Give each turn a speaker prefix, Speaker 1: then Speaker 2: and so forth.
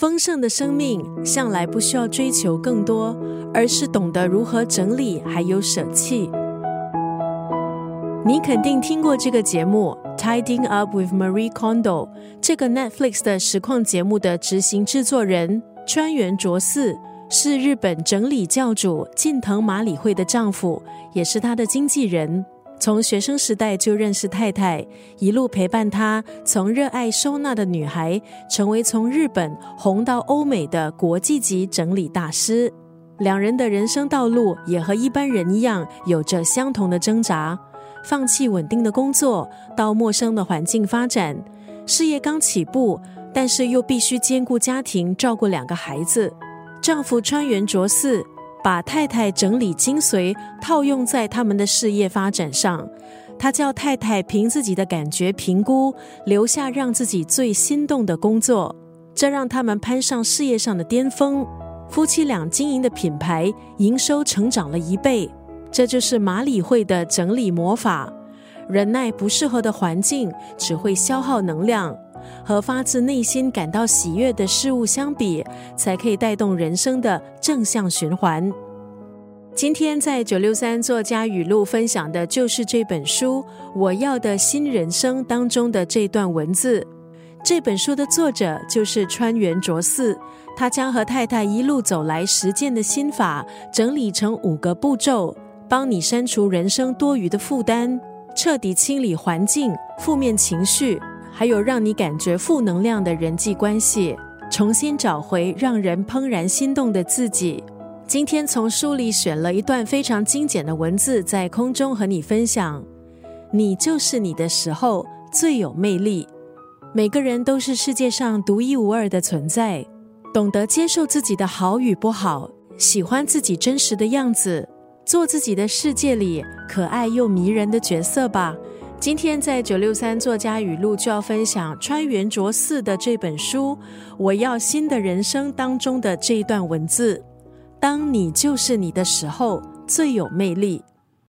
Speaker 1: 丰盛的生命向来不需要追求更多，而是懂得如何整理，还有舍弃。你肯定听过这个节目《Tidying Up with Marie Kondo》，这个 Netflix 的实况节目的执行制作人川原卓四是日本整理教主近藤麻里惠的丈夫，也是他的经纪人。从学生时代就认识太太，一路陪伴她，从热爱收纳的女孩，成为从日本红到欧美的国际级整理大师。两人的人生道路也和一般人一样，有着相同的挣扎：放弃稳定的工作，到陌生的环境发展，事业刚起步，但是又必须兼顾家庭，照顾两个孩子。丈夫川原卓四。把太太整理精髓套用在他们的事业发展上，他叫太太凭自己的感觉评估，留下让自己最心动的工作，这让他们攀上事业上的巅峰。夫妻俩经营的品牌营收成长了一倍，这就是马里会的整理魔法。忍耐不适合的环境只会消耗能量。和发自内心感到喜悦的事物相比，才可以带动人生的正向循环。今天在九六三作家语录分享的就是这本书《我要的新人生》当中的这段文字。这本书的作者就是川原卓四，他将和太太一路走来实践的心法整理成五个步骤，帮你删除人生多余的负担，彻底清理环境负面情绪。还有让你感觉负能量的人际关系，重新找回让人怦然心动的自己。今天从书里选了一段非常精简的文字，在空中和你分享：你就是你的时候最有魅力。每个人都是世界上独一无二的存在，懂得接受自己的好与不好，喜欢自己真实的样子，做自己的世界里可爱又迷人的角色吧。今天在九六三作家语录就要分享川原卓四的这本书《我要新的人生》当中的这一段文字：当你就是你的时候最有魅力。